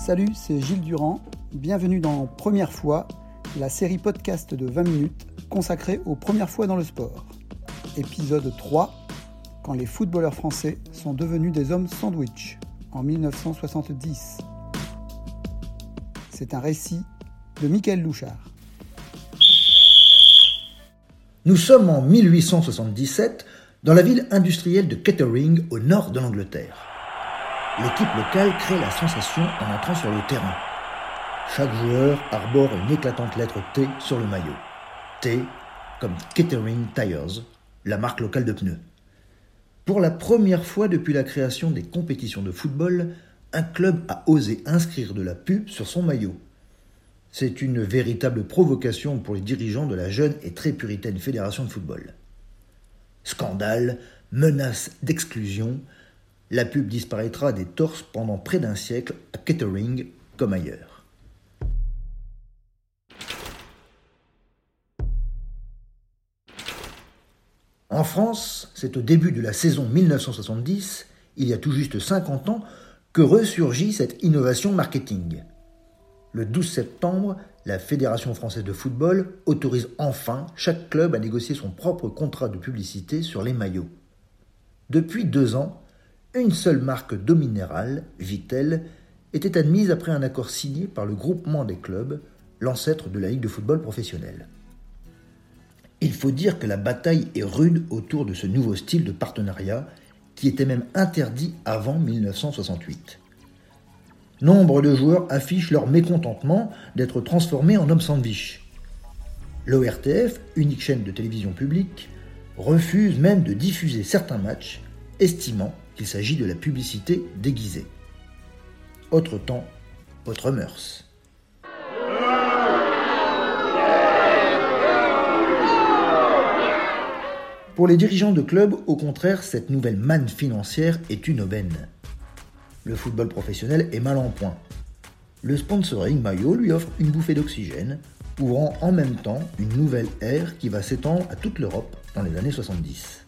Salut, c'est Gilles Durand. Bienvenue dans Première fois, la série podcast de 20 minutes consacrée aux premières fois dans le sport. Épisode 3 quand les footballeurs français sont devenus des hommes sandwich en 1970. C'est un récit de Michael Louchard. Nous sommes en 1877 dans la ville industrielle de Kettering au nord de l'Angleterre. L'équipe locale crée la sensation en entrant sur le terrain. Chaque joueur arbore une éclatante lettre T sur le maillot. T comme Kettering Tires, la marque locale de pneus. Pour la première fois depuis la création des compétitions de football, un club a osé inscrire de la pub sur son maillot. C'est une véritable provocation pour les dirigeants de la jeune et très puritaine fédération de football. Scandale, menace d'exclusion, la pub disparaîtra des torses pendant près d'un siècle à Kettering comme ailleurs. En France, c'est au début de la saison 1970, il y a tout juste 50 ans, que ressurgit cette innovation marketing. Le 12 septembre, la Fédération française de football autorise enfin chaque club à négocier son propre contrat de publicité sur les maillots. Depuis deux ans, une seule marque d'eau minérale, Vitel, était admise après un accord signé par le groupement des clubs, l'ancêtre de la Ligue de football professionnelle. Il faut dire que la bataille est rude autour de ce nouveau style de partenariat qui était même interdit avant 1968. Nombre de joueurs affichent leur mécontentement d'être transformés en hommes sandwich. L'ORTF, unique chaîne de télévision publique, refuse même de diffuser certains matchs, estimant qu'il s'agit de la publicité déguisée. Autre temps, autre mœurs. Pour les dirigeants de clubs, au contraire, cette nouvelle manne financière est une aubaine. Le football professionnel est mal en point. Le sponsoring maillot lui offre une bouffée d'oxygène, ouvrant en même temps une nouvelle ère qui va s'étendre à toute l'Europe dans les années 70.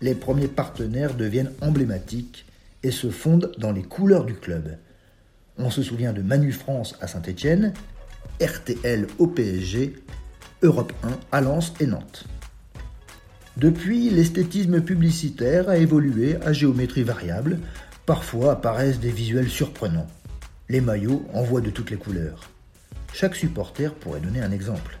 Les premiers partenaires deviennent emblématiques et se fondent dans les couleurs du club. On se souvient de Manu France à Saint-Étienne, RTL au PSG, Europe 1 à Lens et Nantes. Depuis, l'esthétisme publicitaire a évolué à géométrie variable. Parfois apparaissent des visuels surprenants. Les maillots en voient de toutes les couleurs. Chaque supporter pourrait donner un exemple.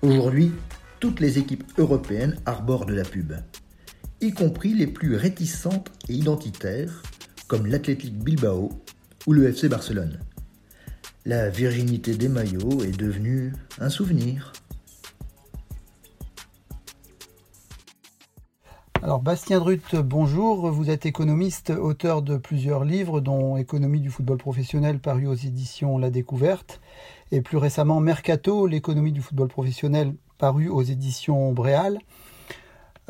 Aujourd'hui, toutes les équipes européennes arborent de la pub, y compris les plus réticentes et identitaires, comme l'Athletic Bilbao ou le FC Barcelone. La virginité des maillots est devenue un souvenir. Alors Bastien Drut, bonjour. Vous êtes économiste, auteur de plusieurs livres, dont Économie du football professionnel paru aux éditions La Découverte, et plus récemment Mercato, l'économie du football professionnel paru aux éditions Bréal.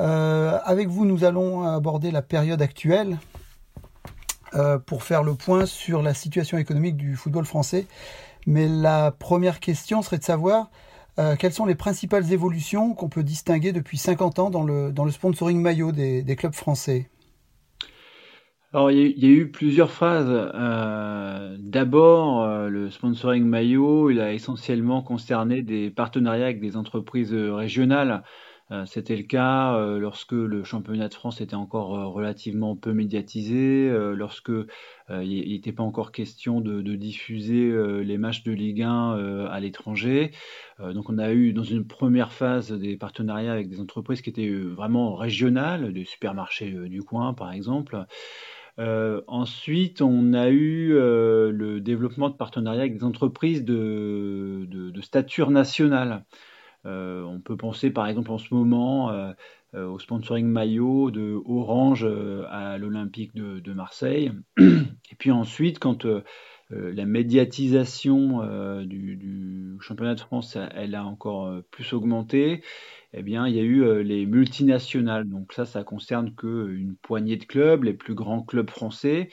Euh, avec vous, nous allons aborder la période actuelle euh, pour faire le point sur la situation économique du football français. Mais la première question serait de savoir euh, quelles sont les principales évolutions qu'on peut distinguer depuis 50 ans dans le, dans le sponsoring maillot des, des clubs français? Alors, il y, a eu plusieurs phases. Euh, D'abord, euh, le sponsoring maillot, il a essentiellement concerné des partenariats avec des entreprises régionales. Euh, c'était le cas lorsque le championnat de France était encore relativement peu médiatisé, lorsque il n'était pas encore question de, diffuser les matchs de Ligue 1 à l'étranger. donc on a eu dans une première phase des partenariats avec des entreprises qui étaient vraiment régionales, des supermarchés du coin par exemple. Ensuite, on a eu le développement de partenariats avec des entreprises de stature nationale. Euh, on peut penser par exemple en ce moment euh, au sponsoring maillot de Orange à l'Olympique de, Marseille. Et puis ensuite, quand la médiatisation du, championnat de France, elle a encore plus augmenté, eh bien, il y a eu les multinationales. Donc ça, ça concerne qu'une poignée de clubs, les plus grands clubs français.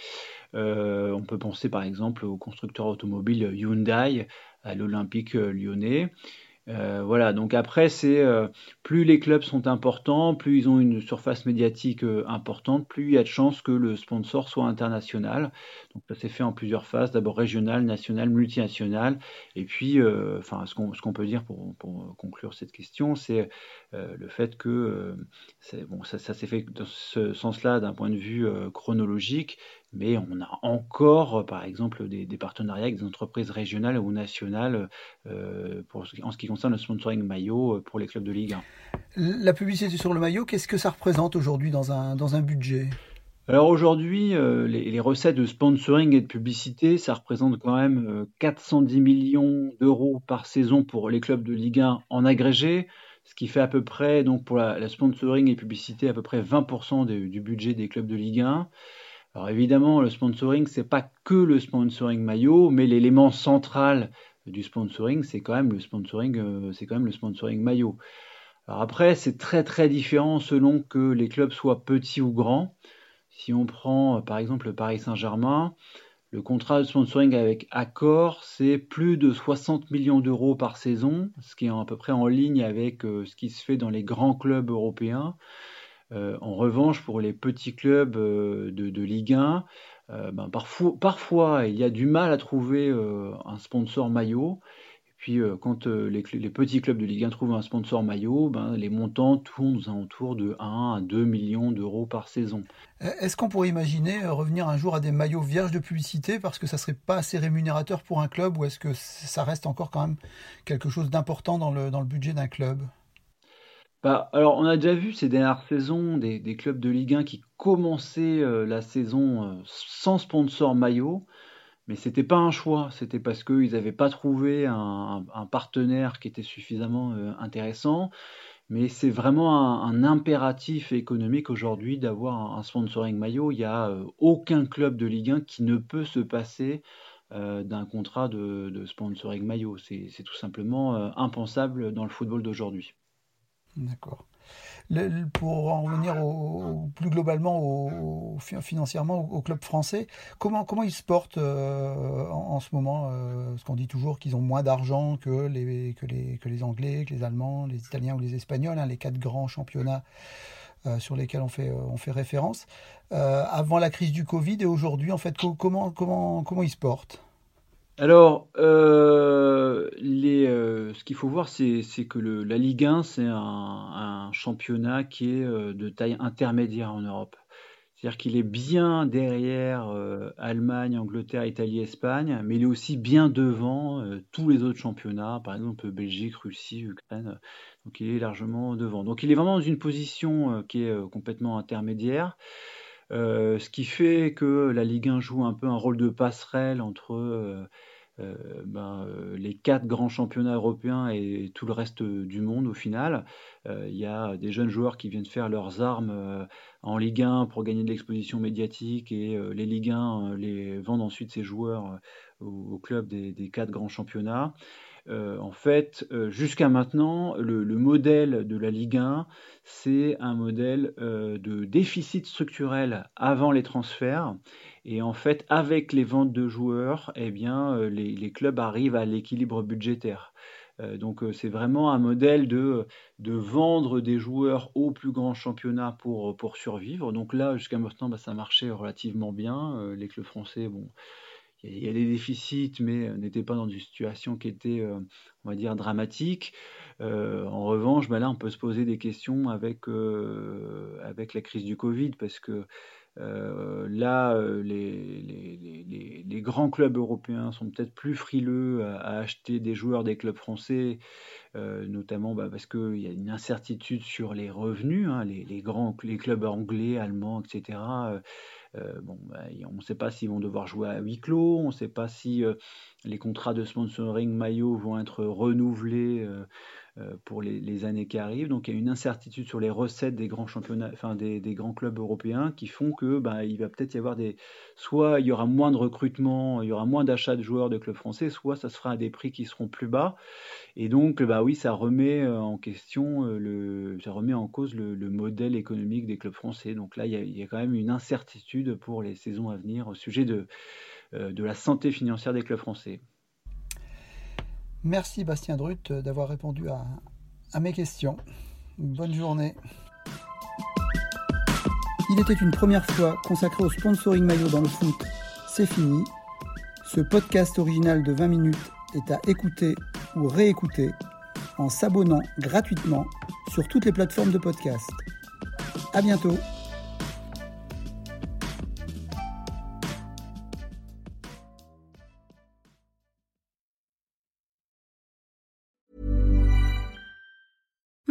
on peut penser par exemple au constructeur automobile Hyundai, à l'Olympique lyonnais. Euh, voilà, donc après, c'est euh, plus les clubs sont importants, plus ils ont une surface médiatique euh, importante, plus il y a de chances que le sponsor soit international. Donc ça s'est fait en plusieurs phases, d'abord régional, national, multinational. Et puis, enfin, ce qu'on peut dire pour, conclure cette question, c'est le fait que bon, ça, ça s'est fait dans ce sens-là d'un point de vue chronologique, mais on a encore, par exemple, des, partenariats avec des entreprises régionales ou nationales euh, pour, en ce qui concerne le sponsoring maillot euh, pour les clubs de Ligue 1. La publicité sur le maillot, qu'est-ce que ça représente aujourd'hui dans un, dans un budget? Alors aujourd'hui, euh, les, recettes de sponsoring et de publicité, ça représente quand même 410 millions d'euros par saison pour les clubs de Ligue 1 en agrégé, ce qui fait à peu près, donc pour la, sponsoring et publicité, à peu près 20% du budget des clubs de Ligue 1. Alors évidemment, le sponsoring, c'est pas que le sponsoring maillot, mais l'élément central du sponsoring, c'est quand même le sponsoring, euh, c'est quand même le sponsoring maillot. Alors après, c'est très très différent selon que les clubs soient petits ou grands. Si on prend par exemple le Paris Saint-Germain, le contrat de sponsoring avec Accor, c'est plus de 60 millions d'euros par saison, ce qui est à peu près en ligne avec euh, ce qui se fait dans les grands clubs européens. Euh, en revanche, pour les petits clubs euh, de, Ligue 1, euh, ben, parfois, il y a du mal à trouver un sponsor maillot. Et puis quand les, petits clubs de Ligue 1 trouvent un sponsor maillot, ben, les montants tournent aux alentours de 1 à 2 millions d'euros par saison. Est-ce qu'on pourrait imaginer revenir un jour à des maillots vierges de publicité parce que ça serait pas assez rémunérateur pour un club ou est-ce que ça reste encore quand même quelque chose d'important dans le budget d'un club? Bah, alors, on a déjà vu ces dernières saisons des, clubs de Ligue 1 qui commençaient euh, la saison euh, sans sponsor maillot, mais c'était pas un choix, c'était parce qu'ils n'avaient pas trouvé un, partenaire qui était suffisamment euh, intéressant. Mais c'est vraiment un, impératif économique aujourd'hui d'avoir un, sponsoring maillot. Il n'y a aucun club de Ligue 1 qui ne peut se passer d'un contrat de sponsoring maillot. C'est tout simplement impensable dans le football d'aujourd'hui. D'accord. pour en revenir plus globalement au, financièrement au, club français, comment, comment ils se portent euh, en, ce moment euh, Parce qu'on dit toujours qu'ils ont moins d'argent que les, que, les, que les Anglais, que les Allemands, les Italiens ou les Espagnols, hein, les quatre grands championnats euh, sur lesquels on fait, on fait référence. avant la crise du Covid et aujourd'hui, en fait, comment, comment, comment ils se portent? Alors, euh, euh, ce qu'il faut voir, c'est que la Ligue 1, c'est un, championnat qui est euh, de taille intermédiaire en Europe. C'est-à-dire qu'il est bien derrière Allemagne, Angleterre, Italie, Espagne, mais il est aussi bien devant tous les autres championnats, par exemple Belgique, Russie, Ukraine. Donc il est largement devant. Donc il est vraiment dans une position qui est complètement intermédiaire. Ce qui fait que la Ligue 1 joue un peu un rôle de passerelle entre euh, ben, euh, les quatre grands championnats européens et tout le reste du monde au final. Euh, il y a des jeunes joueurs qui viennent faire leurs armes en Ligue 1 pour gagner de l'exposition médiatique et les Ligue 1 les vendent ensuite ces joueurs au, club des, quatre grands championnats. En fait, jusqu'à maintenant, le, modèle de la Ligue 1, c'est un modèle de déficit structurel avant les transferts et en fait, avec les ventes de joueurs, eh bien, euh, les, clubs arrivent à l'équilibre budgétaire. Euh, donc euh, c'est vraiment un modèle de, de vendre des joueurs au plus grand championnat pour, pour survivre. Donc là, jusqu'à maintenant, bah, ça marchait relativement bien. les clubs français, bon, il y, a des déficits, mais n'étaient pas dans une situation qui était, on va dire, dramatique. en revanche, bah, là, on peut se poser des questions avec, avec la crise du Covid, parce que euh, là, euh, les, grands clubs européens sont peut-être plus frileux à, acheter des joueurs des clubs français, euh, notamment bah, parce qu'il y a une incertitude sur les revenus. Hein, les, grands, les clubs anglais, allemands, etc. bon, bah, on ne sait pas s'ils vont devoir jouer à huis clos, on ne sait pas si les contrats de sponsoring maillot vont être renouvelés euh, pour les, années qui arrivent. Donc il y a une incertitude sur les recettes des grands championnats, enfin des, grands clubs européens qui font que bah, il va peut-être y avoir des, soit il y aura moins de recrutement, il y aura moins d'achats de joueurs de clubs français, soit ça se fera à des prix qui seront plus bas. Et donc bah oui, ça remet euh, en question euh, le, ça remet en cause le, modèle économique des clubs français. Donc là il y, a, il y, a, quand même une incertitude pour les saisons à venir au sujet de de la santé financière des clubs français. Merci Bastien Drut d'avoir répondu à, mes questions. Bonne journée. Il était une première fois consacré au sponsoring maillot dans le foot. C'est fini. Ce podcast original de 20 minutes est à écouter ou réécouter en s'abonnant gratuitement sur toutes les plateformes de podcast. À bientôt.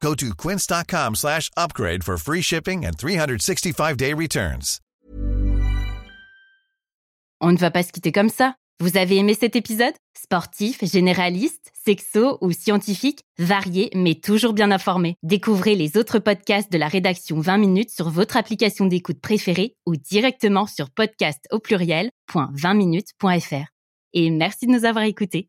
Go to quince.com slash upgrade for free shipping and 365-day returns. On ne va pas se quitter comme ça. Vous avez aimé cet épisode? Sportif, généraliste, sexo ou scientifique, varié mais toujours bien informé. Découvrez les autres podcasts de la rédaction 20 minutes sur votre application d'écoute préférée ou directement sur podcast au pluriel.20minutes.fr. Et merci de nous avoir écoutés.